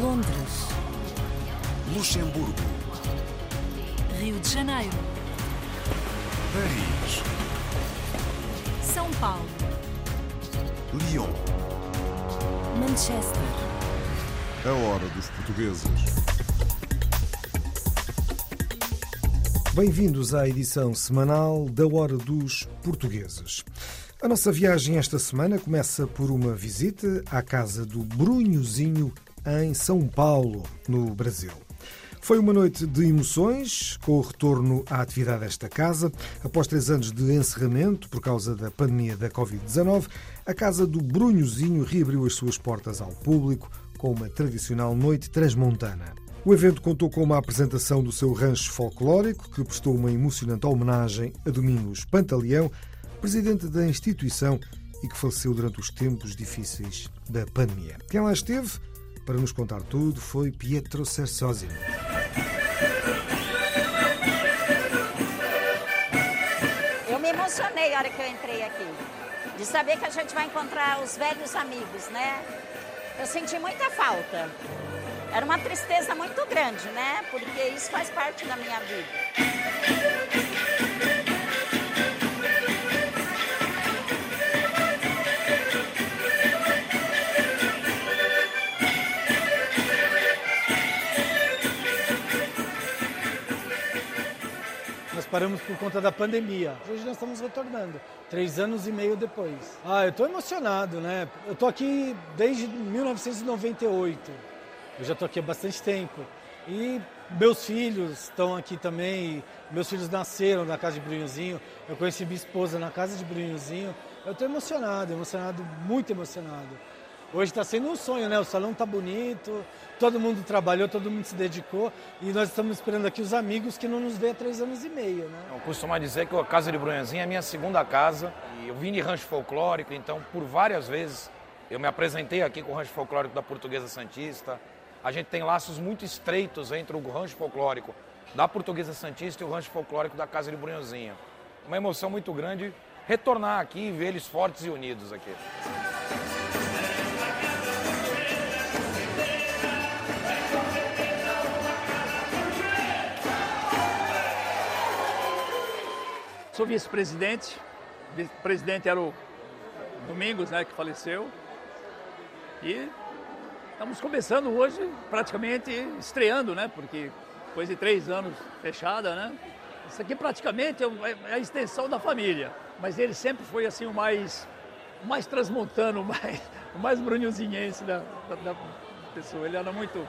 Londres, Luxemburgo, Rio de Janeiro, Paris, São Paulo, Lyon. Manchester. A hora dos portugueses. Bem-vindos à edição semanal da Hora dos Portugueses. A nossa viagem esta semana começa por uma visita à casa do Brunhozinho em São Paulo, no Brasil. Foi uma noite de emoções, com o retorno à atividade desta casa. Após três anos de encerramento por causa da pandemia da Covid-19, a casa do Brunhozinho reabriu as suas portas ao público com uma tradicional noite transmontana. O evento contou com uma apresentação do seu rancho folclórico, que prestou uma emocionante homenagem a Domingos Pantaleão, presidente da instituição e que faleceu durante os tempos difíceis da pandemia. Quem lá esteve para nos contar tudo foi Pietro Cersosimo. Eu me emocionei na hora que eu entrei aqui, de saber que a gente vai encontrar os velhos amigos, né? Eu senti muita falta. Era uma tristeza muito grande, né? Porque isso faz parte da minha vida. Paramos por conta da pandemia. Hoje nós estamos retornando, três anos e meio depois. Ah, eu estou emocionado, né? Eu estou aqui desde 1998. Eu já estou aqui há bastante tempo. E meus filhos estão aqui também. Meus filhos nasceram na casa de Brunhozinho. Eu conheci minha esposa na casa de Brunhozinho. Eu estou emocionado, emocionado, muito emocionado. Hoje está sendo um sonho, né? O salão está bonito, todo mundo trabalhou, todo mundo se dedicou e nós estamos esperando aqui os amigos que não nos vê há três anos e meio, né? Eu costumo dizer que a Casa de Brunhozinho é a minha segunda casa e eu vim de rancho folclórico, então por várias vezes eu me apresentei aqui com o rancho folclórico da Portuguesa Santista. A gente tem laços muito estreitos entre o rancho folclórico da Portuguesa Santista e o rancho folclórico da Casa de Brunhozinho. Uma emoção muito grande retornar aqui e ver eles fortes e unidos aqui. Sou vice-presidente. Vice-presidente era o Domingos, né, que faleceu. E estamos começando hoje, praticamente estreando, né? Porque depois de três anos fechada, né? Isso aqui praticamente é um- é a extensão da família. Mas ele sempre foi assim o mais, mais transmontano, o mais, o mais brunhozinhense da, da, da pessoa. Ele era muito,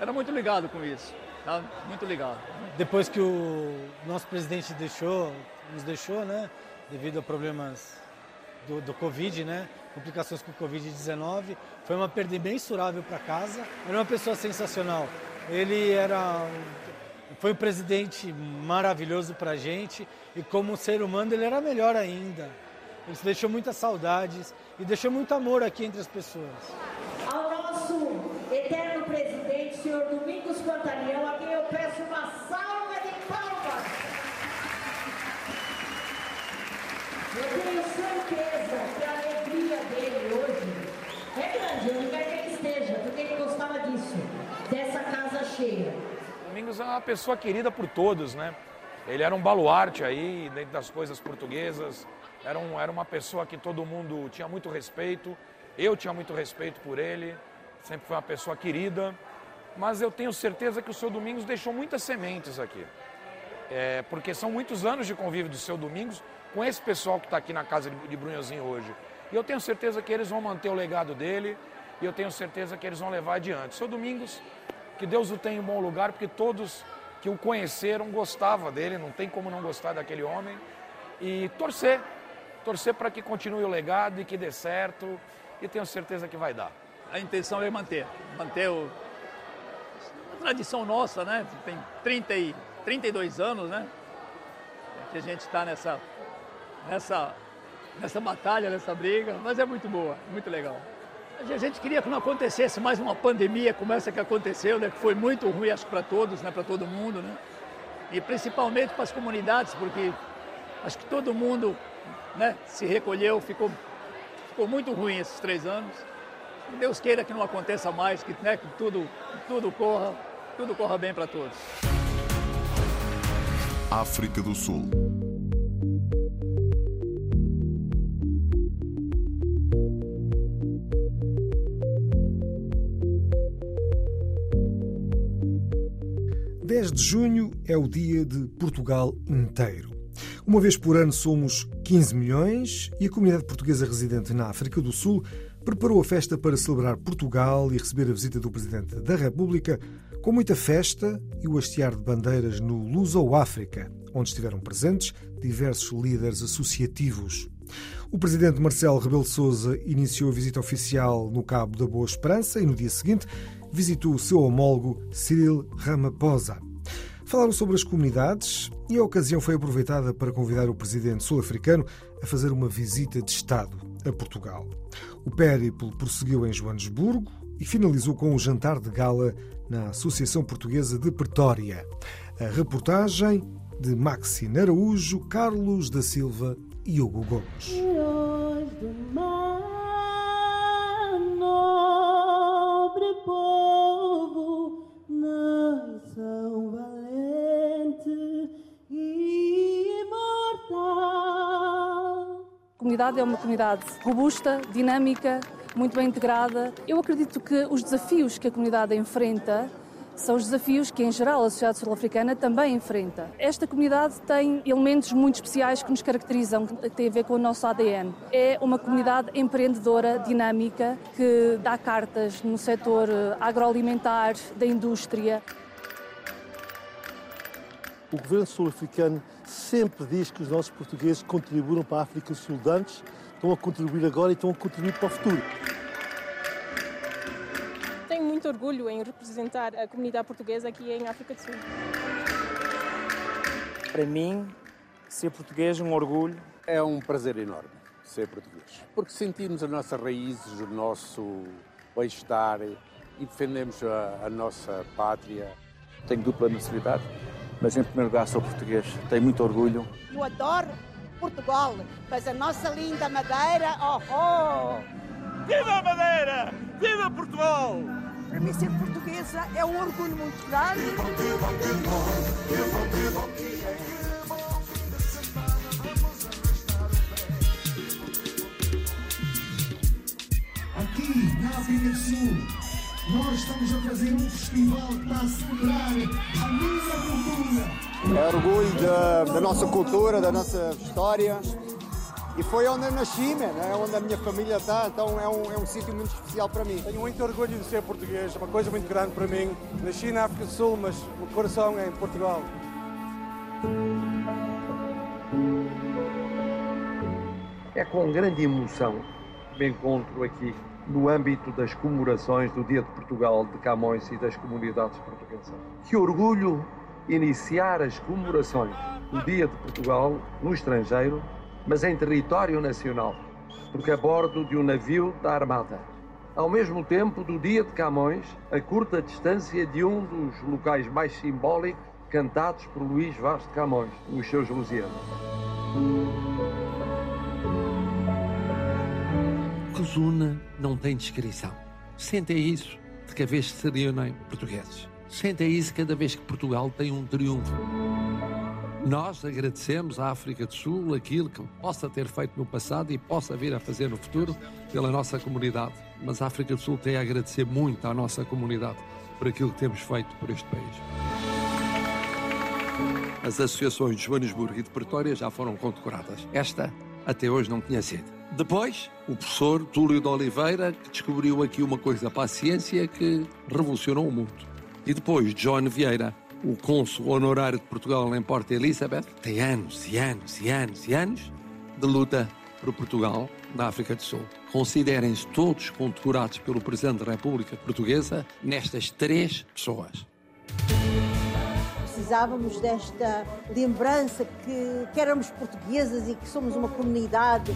era muito ligado com isso. Tá? Muito ligado. Depois que o nosso presidente deixou, nos deixou, né, devido a problemas do, do Covid, né, complicações com o Covid-19, foi uma perda imensurável para casa. Era uma pessoa sensacional. Ele era, foi um presidente maravilhoso para a gente e como ser humano ele era melhor ainda. Ele deixou muitas saudades e deixou muito amor aqui entre as pessoas. ao nosso eterno presidente, senhor Domingos Pantaleão, a quem eu peço uma salva de palmas. Eu tenho certeza que a alegria dele hoje é grande, onde quer que ele esteja, porque ele gostava disso, dessa Domingos é uma pessoa querida por todos, né? Ele era um baluarte aí dentro das coisas portuguesas. Era, um, era uma pessoa que todo mundo tinha muito respeito. Eu tinha muito respeito por ele. Sempre foi uma pessoa querida. Mas eu tenho certeza que o seu Domingos deixou muitas sementes aqui. É, porque são muitos anos de convívio do seu Domingos com esse pessoal que está aqui na casa de, de Brunhozinho hoje. E eu tenho certeza que eles vão manter o legado dele e eu tenho certeza que eles vão levar adiante. Seu Domingos, que Deus o tenha em bom lugar, porque todos que o conheceram gostavam dele, não tem como não gostar daquele homem. E torcer, torcer para que continue o legado e que dê certo, e tenho certeza que vai dar. A intenção é manter, manter o, a tradição nossa, né? Tem 30 e, 32 anos, né? Que a gente está nessa, nessa, nessa batalha, nessa briga, mas é muito boa, muito legal. A gente queria que não acontecesse mais uma pandemia como essa que aconteceu, né? Que foi muito ruim, acho para todos, né? Para todo mundo, né? E principalmente para as comunidades, porque acho que todo mundo, né? Se recolheu, ficou, ficou muito ruim esses três anos. Deus queira que não aconteça mais, que, né, que tudo, tudo corra, tudo corra bem para todos. África do Sul. De junho é o dia de Portugal inteiro. Uma vez por ano somos 15 milhões e a comunidade portuguesa residente na África do Sul preparou a festa para celebrar Portugal e receber a visita do Presidente da República com muita festa e o hastear de bandeiras no Luso África, onde estiveram presentes diversos líderes associativos. O presidente Marcelo Rebelo Sousa iniciou a visita oficial no Cabo da Boa Esperança e no dia seguinte visitou o seu homólogo Cyril Ramaphosa. Falaram sobre as comunidades e a ocasião foi aproveitada para convidar o presidente sul-africano a fazer uma visita de Estado a Portugal. O périplo prosseguiu em Joanesburgo e finalizou com o um jantar de gala na Associação Portuguesa de Pretória. A reportagem de Maxine Araújo, Carlos da Silva e Hugo Gomes. Comunidade é uma comunidade robusta, dinâmica, muito bem integrada. Eu acredito que os desafios que a comunidade enfrenta são os desafios que, em geral, a sociedade sul-africana também enfrenta. Esta comunidade tem elementos muito especiais que nos caracterizam, que têm a ver com o nosso ADN. É uma comunidade empreendedora, dinâmica, que dá cartas no setor eh, agroalimentar, da indústria. O governo sul-africano sempre diz que os nossos portugueses contribuíram para a África do Sul antes, estão a contribuir agora e estão a contribuir para o futuro muito orgulho em representar a comunidade portuguesa aqui em África do Sul. Para mim, ser português é um orgulho. É um prazer enorme ser português, porque sentimos as nossas raízes, o nosso bem-estar e defendemos a, a nossa pátria. Tenho dupla nacionalidade, mas em primeiro lugar sou português. Tenho muito orgulho. Eu adoro Portugal, mas a nossa linda Madeira, oh oh! Viva a Madeira! Viva Portugal! Para mim, ser portuguesa é um orgulho muito grande. Aqui na África do Sul, nós estamos a fazer um festival para celebrar a minha cultura. É orgulho da, da nossa cultura, da nossa história. E foi onde eu nasci, man, é onde a minha família está, então é um, é um sítio muito especial para mim. Tenho muito orgulho de ser português, é uma coisa muito grande para mim. Nasci na África do Sul, mas o coração é em Portugal. É com grande emoção que me encontro aqui no âmbito das comemorações do Dia de Portugal de Camões e das comunidades portuguesas. Que orgulho iniciar as comemorações do Dia de Portugal no estrangeiro mas em território nacional, porque a bordo de um navio da Armada. Ao mesmo tempo do dia de Camões, a curta distância de um dos locais mais simbólicos cantados por Luís Vaz de Camões, os seus Lusianos. Cozuna não tem descrição. Sentem isso de cada vez que se reúnem portugueses. Sentem isso cada vez que Portugal tem um triunfo. Nós agradecemos à África do Sul aquilo que possa ter feito no passado e possa vir a fazer no futuro pela nossa comunidade. Mas a África do Sul tem a agradecer muito à nossa comunidade por aquilo que temos feito por este país. As associações de Joanesburgo e de Pretória já foram condecoradas. Esta até hoje não tinha sido. Depois, o professor Túlio de Oliveira, que descobriu aqui uma coisa para a ciência que revolucionou o mundo. E depois, John Vieira, o cônsul honorário de Portugal em Porta Elizabeth, tem anos e anos e anos e anos de luta por Portugal na África do Sul. Considerem-se todos condecorados pelo Presidente da República Portuguesa nestas três pessoas. Precisávamos desta lembrança que, que éramos portuguesas e que somos uma comunidade.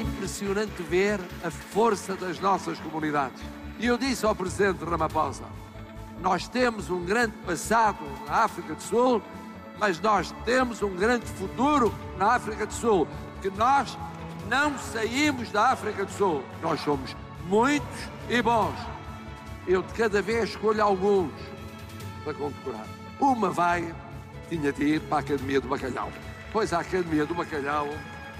impressionante ver a força das nossas comunidades. E eu disse ao Presidente Ramaphosa: nós temos um grande passado na África do Sul, mas nós temos um grande futuro na África do Sul, porque nós não saímos da África do Sul. Nós somos muitos e bons. Eu de cada vez escolho alguns para condecorar. Uma vai, tinha de ir para a Academia do Bacalhau. Pois a Academia do Bacalhau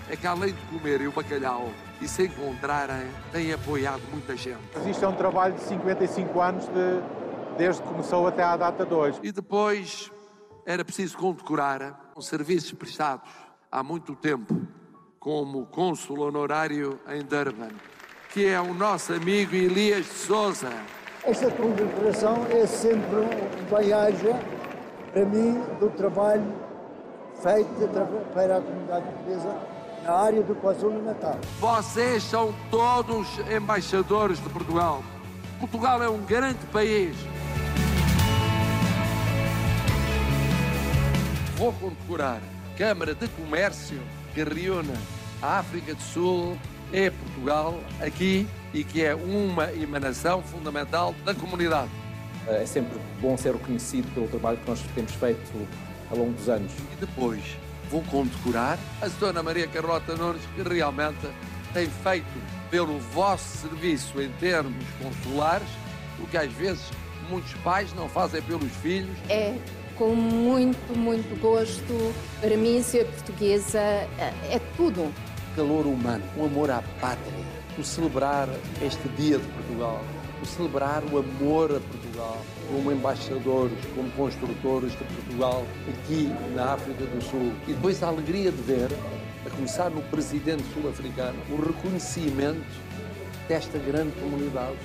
é que além de comerem o bacalhau e se encontrarem, tem apoiado muita gente. Isto é um trabalho de 55 anos, de, desde que começou até à data de hoje. E depois era preciso condecorar os serviços prestados há muito tempo, como cônsul honorário em Durban, que é o nosso amigo Elias de Souza. Esta condecoração é sempre um bem-aja para mim do trabalho feito para a comunidade portuguesa na área do KwaZulu-Natal. Vocês são todos embaixadores de Portugal. Portugal é um grande país. Vou condecorar Câmara de Comércio que reúne a África do Sul e Portugal aqui e que é uma emanação fundamental da comunidade. É sempre bom ser reconhecido pelo trabalho que nós temos feito ao longo dos anos. E depois vou condecorar a Dona Maria Carlota Nunes, que realmente tem feito pelo vosso serviço em termos consulares o que às vezes muitos pais não fazem pelos filhos. É com muito, muito gosto. Para mim, ser portuguesa é tudo. Calor humano, o amor à pátria, o celebrar este Dia de Portugal, o celebrar o amor a Portugal, como embaixadores, como construtores de Portugal aqui na África do Sul. E depois a alegria de ver, a começar no presidente sul-africano, o reconhecimento desta grande comunidade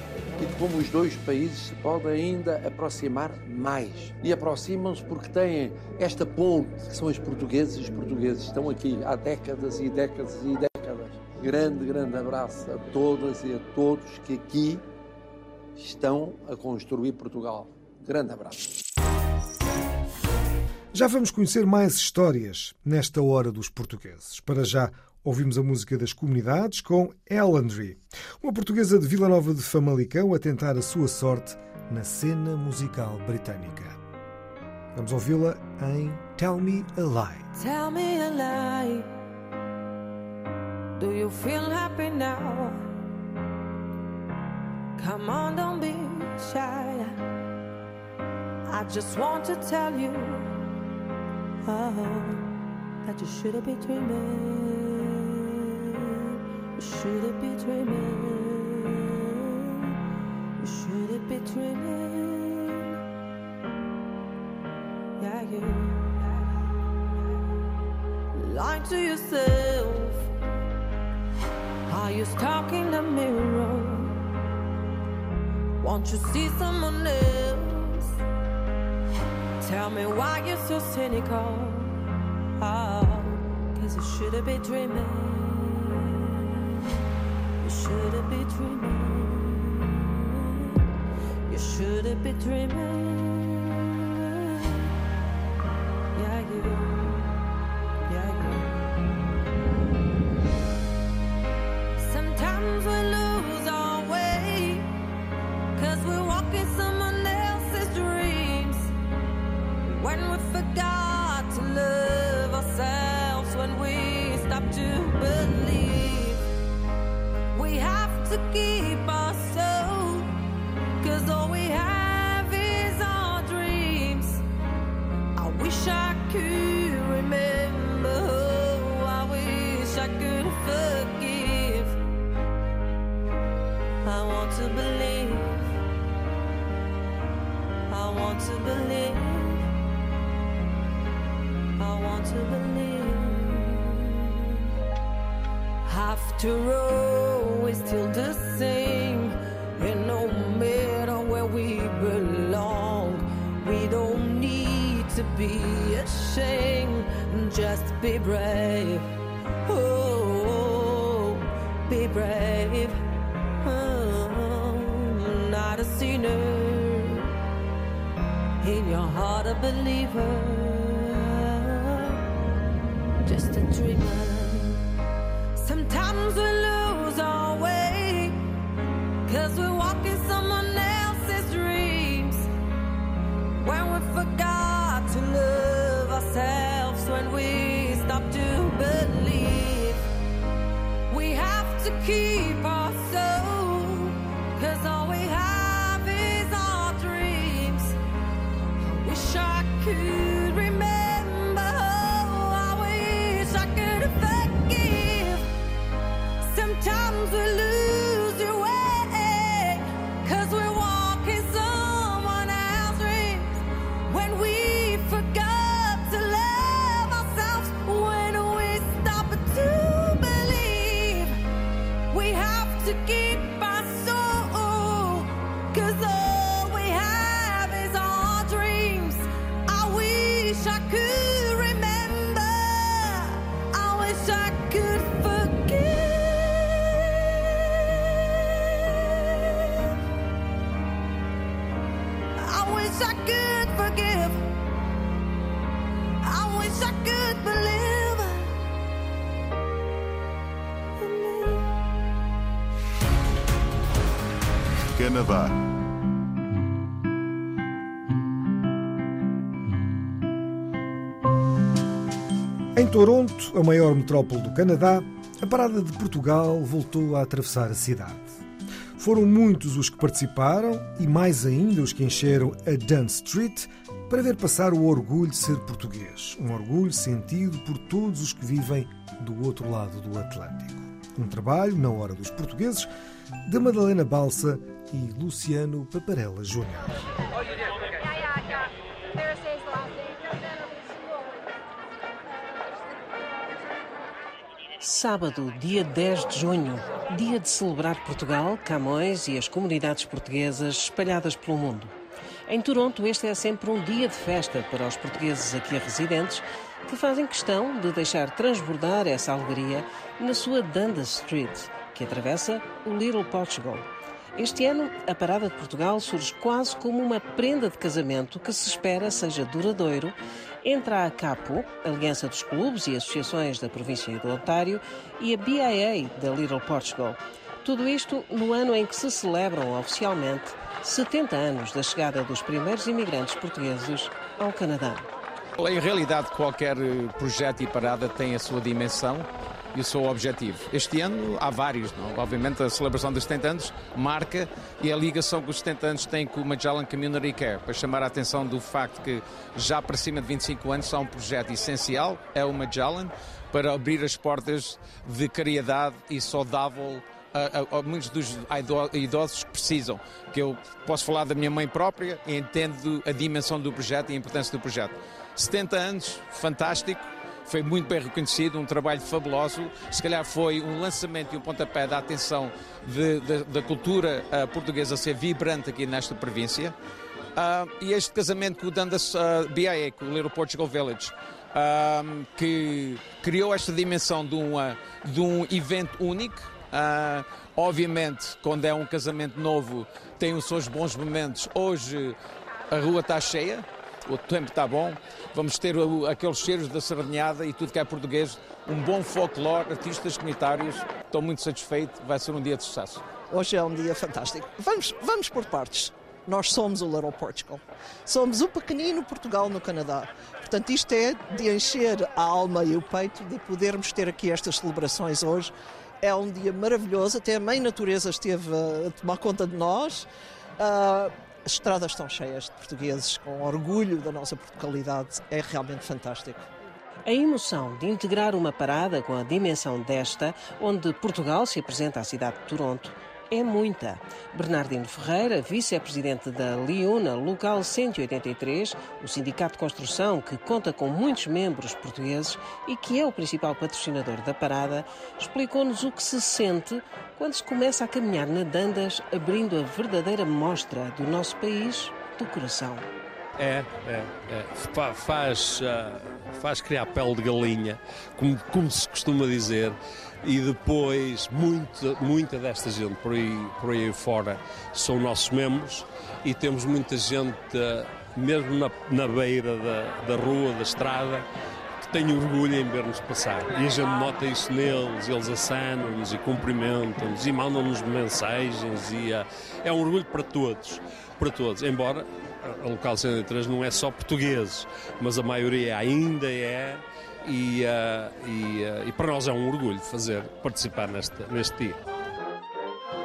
e de como os dois países se podem ainda aproximar mais. E aproximam-se porque têm esta ponte, que são os portugueses e os portugueses. Estão aqui há décadas e décadas e décadas. Grande, grande abraço a todas e a todos que aqui estão a construir Portugal. Grande abraço. Já vamos conhecer mais histórias nesta hora dos portugueses. Para já, ouvimos a música das comunidades com Ellandry, uma portuguesa de Vila Nova de Famalicão a tentar a sua sorte na cena musical britânica. Vamos ouvi-la em Tell Me a Lie. Tell me a lie. Do you feel happy now? Come on, don't be shy. I just want to tell you oh, that you shouldn't be dreaming. You shouldn't be dreaming. You shouldn't be dreaming. Yeah, you lying to yourself. Are you stalking the mirror? Won't you see someone else? Tell me why you're so cynical. Oh, cause you should have been dreaming. You shouldn't be dreaming. You shouldn't be dreaming. Yeah, you. Yeah, you. Sometimes we lose our way. Cause we're walking someone else's dreams. When we forgot to love ourselves, when we stop to believe. We have to keep our soul. Cause all we have is our dreams. I wish I could remember. I wish I could forgive. I want to believe. I want to believe. I want to believe. After all, we're still the same. And no matter where we belong, we don't need to be ashamed. Just be brave. Oh, be brave. Oh, not a sinner in your heart a believer, just a dreamer. Cause we're walking someone else's dreams when we forgot to love ourselves, when we stop to believe. We have to keep our soul, cause all we have is our dreams. I wish I could. Canadá. Em Toronto, a maior metrópole do Canadá, a parada de Portugal voltou a atravessar a cidade. Foram muitos os que participaram e mais ainda os que encheram a Dunn Street para ver passar o orgulho de ser português. Um orgulho sentido por todos os que vivem do outro lado do Atlântico. Um trabalho, na hora dos portugueses, de Madalena Balsa e Luciano Paparella Júnior. Sábado, dia 10 de junho, dia de celebrar Portugal, Camões e as comunidades portuguesas espalhadas pelo mundo. Em Toronto, este é sempre um dia de festa para os portugueses aqui residentes que fazem questão de deixar transbordar essa alegria na sua Dundas Street, que atravessa o Little Portugal. Este ano, a Parada de Portugal surge quase como uma prenda de casamento que se espera seja duradouro entre a ACAPO, Aliança dos Clubes e Associações da Província do Ontário, e a BIA da Little Portugal. Tudo isto no ano em que se celebram oficialmente 70 anos da chegada dos primeiros imigrantes portugueses ao Canadá. Em realidade, qualquer eh, projeto e parada tem a sua dimensão e o seu objetivo. Este ano há vários, não? obviamente a celebração dos 70 anos marca e a ligação que os 70 anos têm com o Magellan Community Care, para chamar a atenção do facto que já para cima de 25 anos há um projeto essencial, é o Magellan, para abrir as portas de caridade e saudável a, a, a muitos dos idosos que precisam. Que eu posso falar da minha mãe própria e entendo a dimensão do projeto e a importância do projeto. 70 anos, fantástico, foi muito bem reconhecido, um trabalho fabuloso. Se calhar foi um lançamento e um pontapé da atenção de, de, da cultura uh, portuguesa ser vibrante aqui nesta província. Uh, e este casamento com o Dundas uh, BIA, com o Little Portugal Village, que criou esta dimensão de, uma, de um evento único. Obviamente, quando é um casamento novo, tem os seus bons momentos. Hoje a rua está cheia, o tempo está bom, vamos ter aqueles cheiros da sardinhada e tudo que é português, um bom folclore, artistas comunitários, estou muito satisfeito, vai ser um dia de sucesso. Hoje é um dia fantástico. Vamos, vamos por partes. Nós somos o Little Portugal. Somos o pequenino Portugal no Canadá. Portanto, isto é de encher a alma e o peito de podermos ter aqui estas celebrações hoje. É um dia maravilhoso, até a mãe natureza esteve a tomar conta de nós. Uh, as estradas estão cheias de portugueses com orgulho da nossa portugalidade. É realmente fantástico. A emoção de integrar uma parada com a dimensão desta, onde Portugal se apresenta à cidade de Toronto, é muita. Bernardino Ferreira, vice-presidente da Liuna Local 183, o sindicato de construção que conta com muitos membros portugueses e que é o principal patrocinador da parada, explicou-nos o que se sente quando se começa a caminhar na Dandas, abrindo a verdadeira mostra do nosso país do coração. É, é, é. Faz, faz criar pele de galinha, como, como se costuma dizer e depois muita, muita desta gente por aí, por aí fora são nossos membros e temos muita gente, mesmo na, na beira da, da rua, da estrada, que tem orgulho em ver-nos passar. E a gente nota isso neles, eles assanam-nos e cumprimentam-nos e mandam-nos mensagens e uh, é um orgulho para todos, para todos, embora a Local 103 não é só portugueses, mas a maioria ainda é e, uh, e, uh, e, para nós é um orgulho fazer participar neste, neste dia.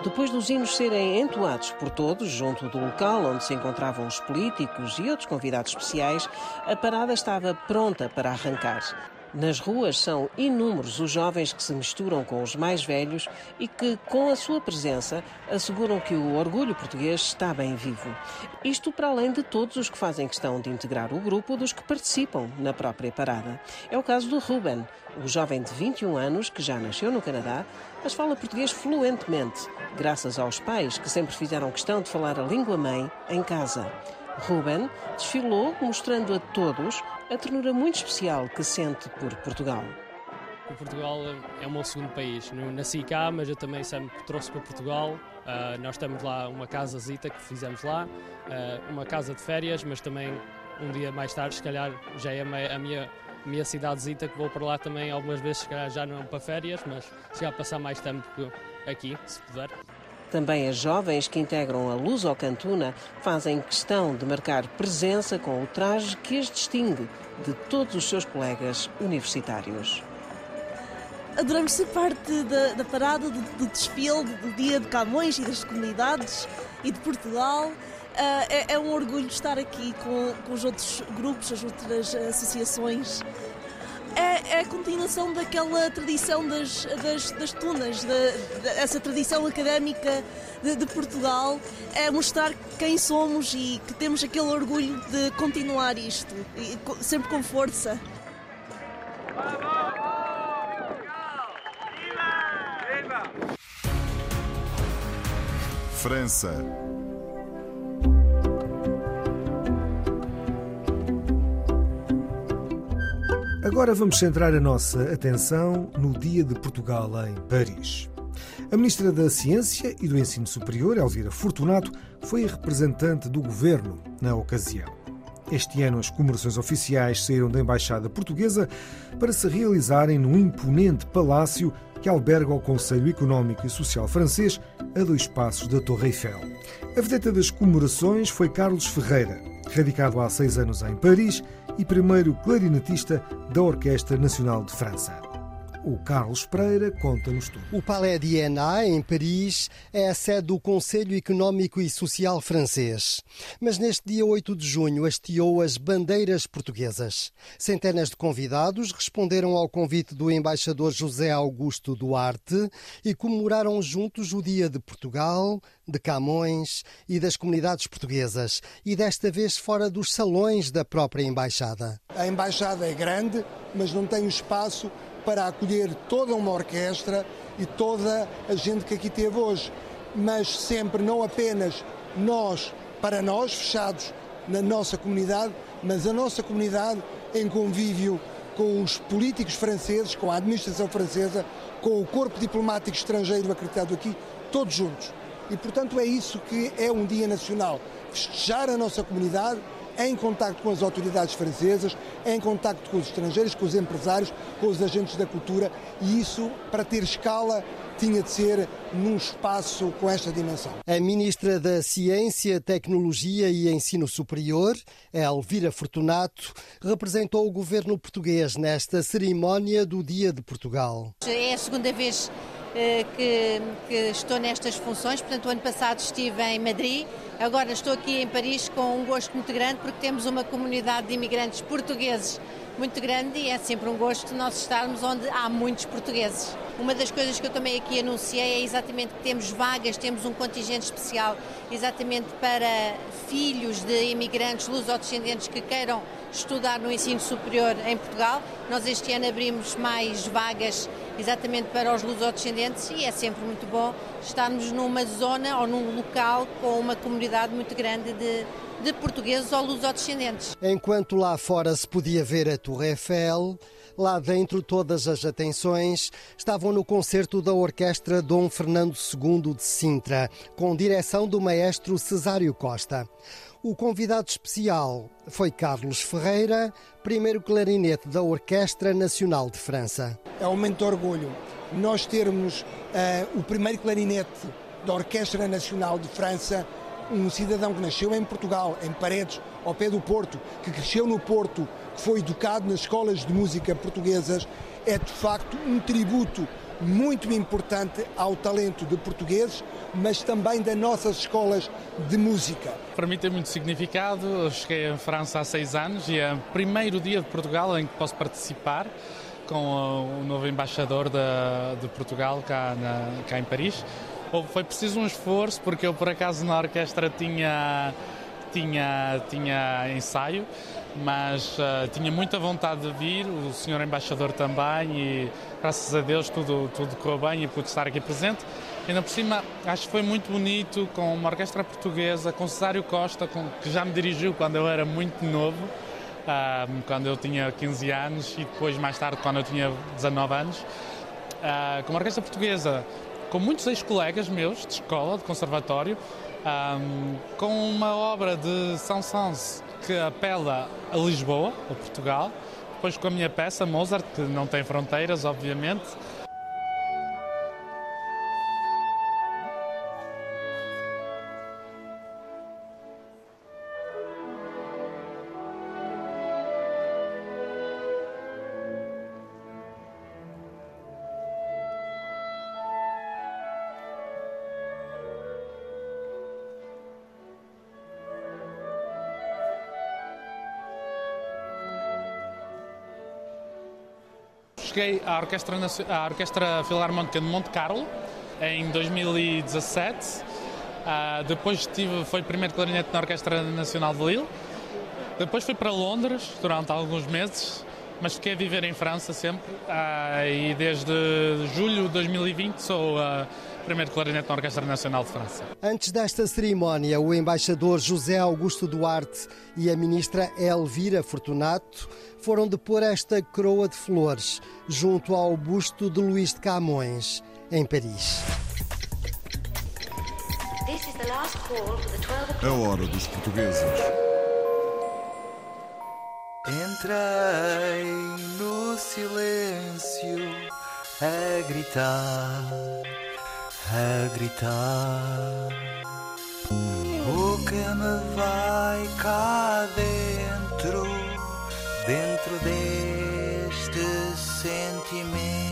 Depois dos hinos serem entoados por todos, junto do local onde se encontravam os políticos e outros convidados especiais, a parada estava pronta para arrancar. Nas ruas são inúmeros os jovens que se misturam com os mais velhos e que, com a sua presença, asseguram que o orgulho português está bem vivo. Isto para além de todos os que fazem questão de integrar o grupo dos que participam na própria parada. É o caso do Ruben, o jovem de 21 anos que já nasceu no Canadá, mas fala português fluentemente, graças aos pais que sempre fizeram questão de falar a língua mãe em casa. Ruben desfilou mostrando a todos a ternura muito especial que sente por Portugal. O Portugal é o meu segundo país. Nasci cá, mas eu também sempre trouxe para Portugal. Uh, nós temos lá uma casazita que fizemos lá, uh, uma casa de férias, mas também um dia mais tarde, se calhar, já é a minha, a minha cidadezita que vou para lá também algumas vezes, se calhar já não é para férias, mas se calhar passar mais tempo aqui, se puder. Também as jovens que integram a Luz ao Cantuna fazem questão de marcar presença com o traje que as distingue de todos os seus colegas universitários. Adoramos ser parte da, da parada, do, do, desfile, do Dia de Camões e das comunidades e de Portugal. Uh, é, é, um orgulho estar aqui com, com os outros grupos, as outras associações é, é a continuação daquela tradição das, das, das tunas, de, de, essa tradição académica de, de, Portugal, é mostrar quem somos e que temos aquele orgulho de continuar isto, e, sempre com força. França Agora vamos centrar a nossa atenção no Dia de Portugal em Paris. A Ministra da Ciência e do Ensino Superior, Elvira Fortunato, foi a representante do governo na ocasião. Este ano, as comemorações oficiais saíram da Embaixada Portuguesa para se realizarem no imponente palácio que alberga o Conselho Económico e Social francês a dois passos da Torre Eiffel. A vedeta das comemorações foi Carlos Ferreira, radicado há seis anos em Paris e primeiro clarinetista da Orquestra Nacional de França. O Carlos Pereira conta-nos tudo. O Palais d'Iéna, em Paris, é a sede do Conselho Económico e Social francês. Mas neste dia 8 de junho hasteou as bandeiras portuguesas. Centenas de convidados responderam ao convite do embaixador José Augusto Duarte e comemoraram juntos o Dia de Portugal, de Camões e das comunidades portuguesas, e desta vez fora dos salões da própria embaixada. A embaixada é grande, mas não tem espaço para acolher toda uma orquestra e toda a gente que aqui teve hoje. Mas sempre, não apenas nós, para nós, fechados na nossa comunidade, mas a nossa comunidade em convívio com os políticos franceses, com a administração francesa, com o corpo diplomático estrangeiro acreditado aqui, todos juntos. E, portanto, é isso que é um dia nacional. Festejar a nossa comunidade, em contacto com as autoridades francesas, em contacto com os estrangeiros, com os empresários, com os agentes da cultura e isso, para ter escala, tinha de ser num espaço com esta dimensão. A Ministra da Ciência, Tecnologia e Ensino Superior, Elvira Fortunato, representou o governo português nesta cerimónia do Dia de Portugal. É a segunda vez que, que, estou nestas funções. Portanto, o ano passado estive em Madrid, agora estou aqui em Paris com um gosto muito grande porque temos uma comunidade de imigrantes portugueses muito grande e é sempre um gosto nós estarmos onde há muitos portugueses. Uma das coisas que eu também aqui anunciei é exatamente que temos vagas, temos um contingente especial exatamente para filhos de imigrantes luso-descendentes que queiram estudar no ensino superior em Portugal. Nós este ano abrimos mais vagas exatamente para os lusodescendentes e é sempre muito bom estarmos numa zona ou num local com uma comunidade muito grande de, de portugueses ou lusodescendentes. Enquanto lá fora se podia ver a Torre Eiffel, lá dentro todas as atenções estavam no concerto da Orquestra Dom Fernando II de Sintra, com direção do maestro Cesário Costa. O convidado especial foi Carlos Ferreira, primeiro clarinete da Orquestra Nacional de França. É um momento de orgulho nós termos uh, o primeiro clarinete da Orquestra Nacional de França, um cidadão que nasceu em Portugal, em Paredes, ao pé do Porto, que cresceu no Porto, que foi educado nas escolas de música portuguesas, é de facto um tributo muito importante ao talento de portugueses, mas também das nossas escolas de música. Para mim tem muito significado. Eu cheguei à França há seis anos e é o primeiro dia de Portugal em que posso participar com o novo embaixador de, de Portugal cá, na, cá em Paris. Foi preciso um esforço porque eu por acaso na orquestra tinha tinha tinha ensaio mas uh, tinha muita vontade de vir, o senhor embaixador também, e graças a Deus tudo, tudo correu bem e pude estar aqui presente. Ainda por cima, acho que foi muito bonito com uma orquestra portuguesa, com Cesário Costa, com, que já me dirigiu quando eu era muito novo, uh, quando eu tinha 15 anos e depois mais tarde quando eu tinha 19 anos. Uh, com uma orquestra portuguesa, com muitos ex-colegas meus de escola, de conservatório, um, com uma obra de Saint-Saëns que apela a Lisboa, a Portugal, depois com a minha peça Mozart, que não tem fronteiras, obviamente, cheguei à Orquestra, à Orquestra Filarmónica de Monte Carlo em 2017. Uh, ah, depois tive, foi primeiro clarinete na Orquestra Nacional de Lille. Depois fui para Londres durante alguns meses, mas fiquei a viver em França sempre. Uh, e desde julho de 2020 sou uh, primeiro clarinete na Orquestra Nacional de França. Antes desta cerimónia, o embaixador José Augusto Duarte e a ministra Elvira Fortunato foram depor esta coroa de flores junto ao busto de Luís de Camões, em Paris. A hora dos portugueses. Entrei no silêncio a gritar, a gritar. O que me vai cá dentro, dentro deste sentimento.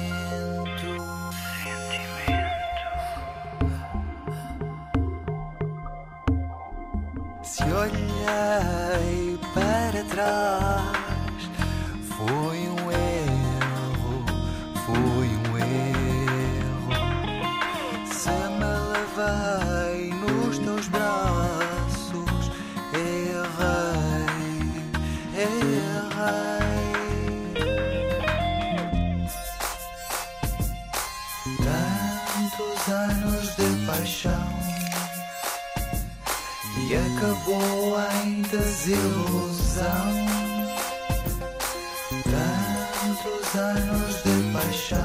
Acabou em desilusão. Tantos anos de paixão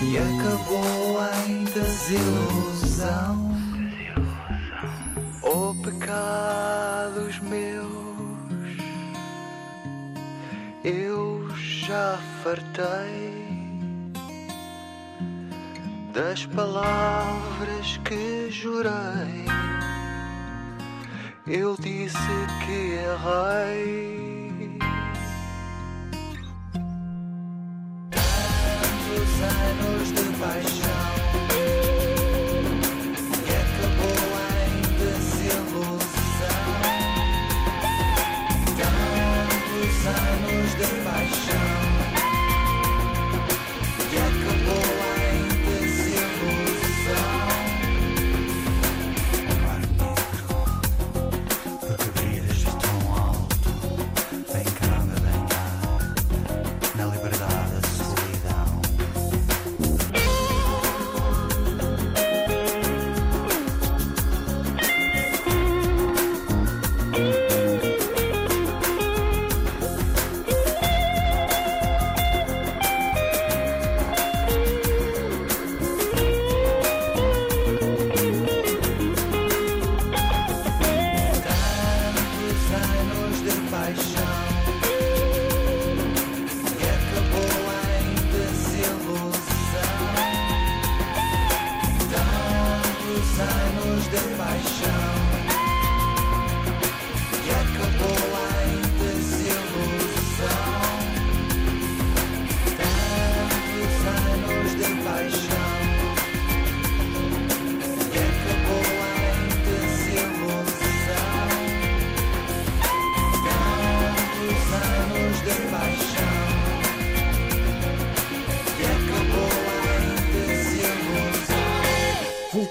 e acabou em desilusão. Oh, pecados meus, eu já fartei das palavras que jurei. Eu disse que errei.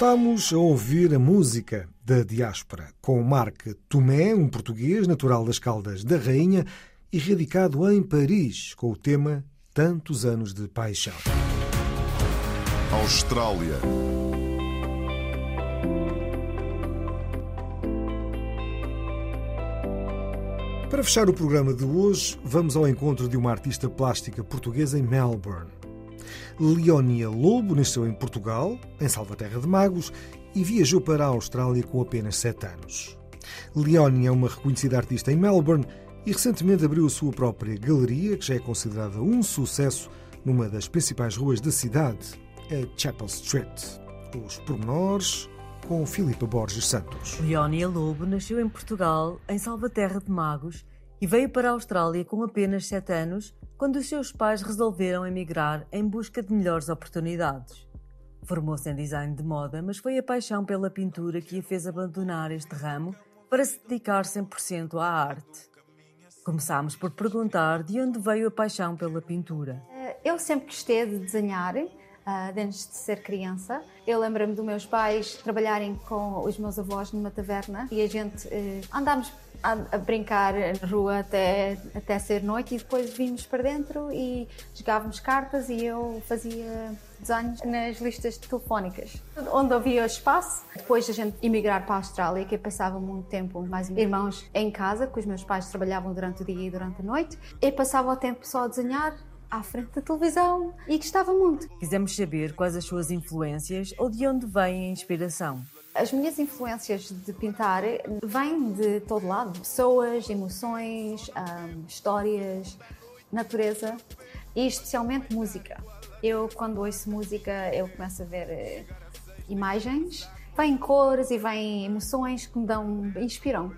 Voltamos a ouvir a música da diáspora com Marc Tomé, um português natural das Caldas da Rainha e radicado em Paris, com o tema Tantos anos de paixão. Austrália. Para fechar o programa de hoje, vamos ao encontro de uma artista plástica portuguesa em Melbourne. Leonia Lobo nasceu em Portugal, em Salvaterra de Magos, e viajou para a Austrália com apenas 7 anos. Leonia é uma reconhecida artista em Melbourne e recentemente abriu a sua própria galeria, que já é considerada um sucesso numa das principais ruas da cidade, a Chapel Street. Os pormenores com Filipe Borges Santos. Leónia Lobo nasceu em Portugal, em Salvaterra de Magos, e veio para a Austrália com apenas 7 anos, quando os seus pais resolveram emigrar em busca de melhores oportunidades. Formou-se em design de moda, mas foi a paixão pela pintura que a fez abandonar este ramo para se dedicar 100% à arte. Começámos por perguntar de onde veio a paixão pela pintura. Eu sempre gostei de desenhar, uh, desde de ser criança. Eu lembro-me dos meus pais trabalharem com os meus avós numa taverna e a gente uh, andámos a, a, brincar na rua até, até ser noite e depois vimos para dentro e jogávamos cartas e eu fazia desenhos nas listas telefónicas, onde havia espaço. Depois de a gente emigrar para a Austrália, que eu passava muito tempo, mais irmãos, em casa, que os meus pais trabalhavam durante o dia e durante a noite, eu passava o tempo só a desenhar à frente da televisão e gostava muito. Quisemos saber quais as suas influências ou de onde vem a inspiração. As minhas influências de pintar vêm de todo lado: pessoas, emoções, um, histórias, natureza e especialmente música. Eu, quando ouço música, eu começo a ver uh, imagens, vêm cores e vêm emoções que me dão, inspiram.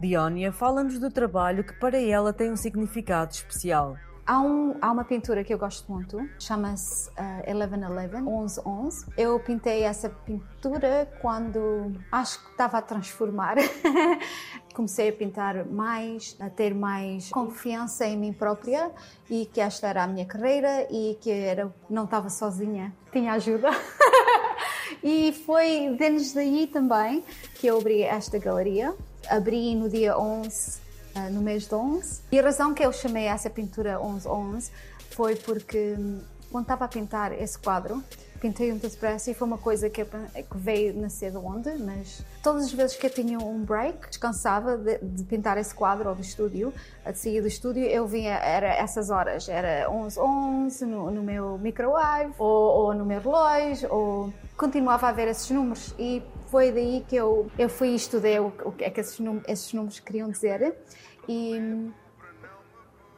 Diónia fala-nos do trabalho que para ela tem um significado especial. Há, um, há, uma pintura que eu gosto muito, chama-se uh, 1111, 1111. Eu pintei essa pintura quando acho que estava a transformar. Comecei a pintar mais, a ter mais confiança em mim própria e que esta era a minha carreira e que era, não estava sozinha, tinha ajuda. e foi desde daí também que eu abri esta galeria. Abri no dia 11 Uh, no mês de 11. E a razão que eu chamei essa pintura 1111 foi porque hum, quando estava a pintar esse quadro, pintei um depressa e foi uma coisa que, que, veio nascer de onde, mas todas as vezes que eu tinha um break, descansava de, de pintar esse quadro ou do estúdio, a sair do estúdio, eu vinha, era essas horas, era 11, 11 no, no meu microwave ou, ou no meu relógio, ou continuava a ver esses números e foi daí que eu, eu fui e estudei o, o que é que esses, esses números queriam dizer e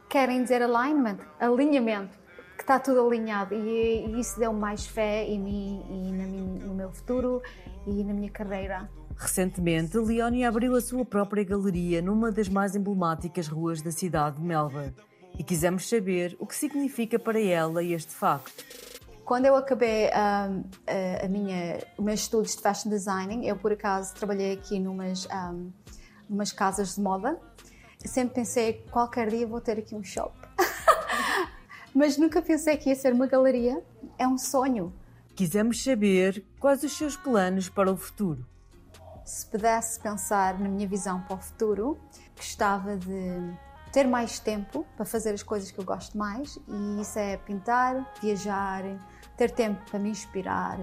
querem dizer alignment, alinhamento, que está tudo alinhado e, e isso deu mais fé em mim e minha, no meu futuro e na minha carreira. Recentemente, Leonie abriu a sua própria galeria numa das mais emblemáticas ruas da cidade de Melbourne e quisemos saber o que significa para ela este facto. Quando eu acabei um, a, a, minha, os meus estudos de fashion designing, eu por acaso trabalhei aqui numas, um, numas casas de moda. Sempre pensei qualquer dia vou ter aqui um shop, mas nunca pensei que ia ser uma galeria. É um sonho. Quisemos saber quais os seus planos para o futuro. Se pudesse pensar na minha visão para o futuro, gostava de ter mais tempo para fazer as coisas que eu gosto mais e isso é pintar, viajar, ter tempo para me inspirar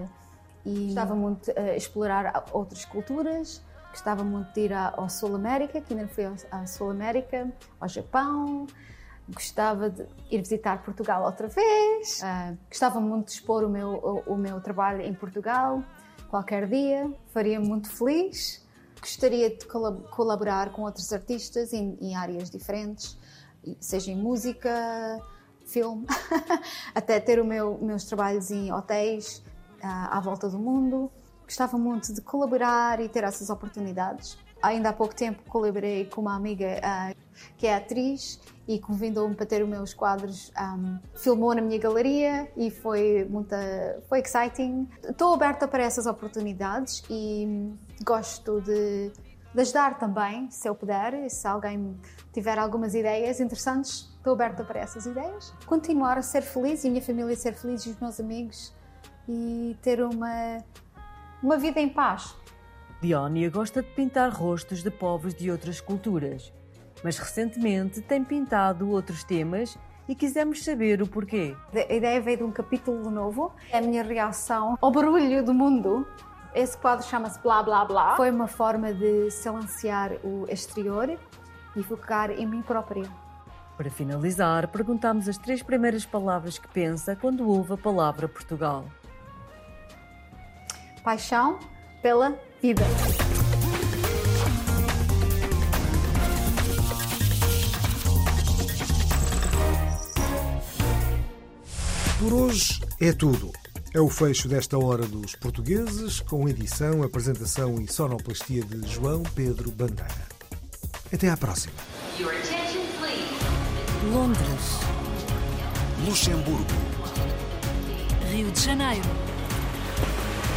e gostava muito de uh, explorar outras culturas, gostava muito de ir ao Sul América, que ainda não fui ao Sul América, ao Japão, gostava de ir visitar Portugal outra vez, uh, gostava muito de expor o meu, o, o meu trabalho em Portugal qualquer dia, faria muito feliz. Gostaria de colaborar com outros artistas em, em áreas diferentes, seja em música, filme, até ter o meu, meus trabalhos em hotéis uh, à volta do mundo. Gostava muito de colaborar e ter essas oportunidades. Ainda há pouco tempo colaborei com uma amiga uh, que é atriz e convidou-me para ter os meus quadros, um, filmou na minha galeria e foi muito foi exciting. Estou aberta para essas oportunidades e gosto de, de ajudar também, se eu puder, se alguém tiver algumas ideias interessantes, estou aberta para essas ideias. Continuar a ser feliz e a minha família ser feliz e os meus amigos e ter uma uma vida em paz. Diónia gosta de pintar rostos de povos de outras culturas, mas recentemente tem pintado outros temas e quisemos saber o porquê. A ideia veio de um capítulo novo, é a minha reação ao barulho do mundo. Esse quadro chama-se Blá Blá Blá. Foi uma forma de silenciar o exterior e focar em mim própria. Para finalizar, perguntamos as três primeiras palavras que pensa quando ouve a palavra Portugal. Paixão pela vida. Por hoje é tudo. É o fecho desta Hora dos Portugueses, com edição, apresentação e sonoplastia de João Pedro Bandeira. Até à próxima. Londres, Luxemburgo, Rio de Janeiro,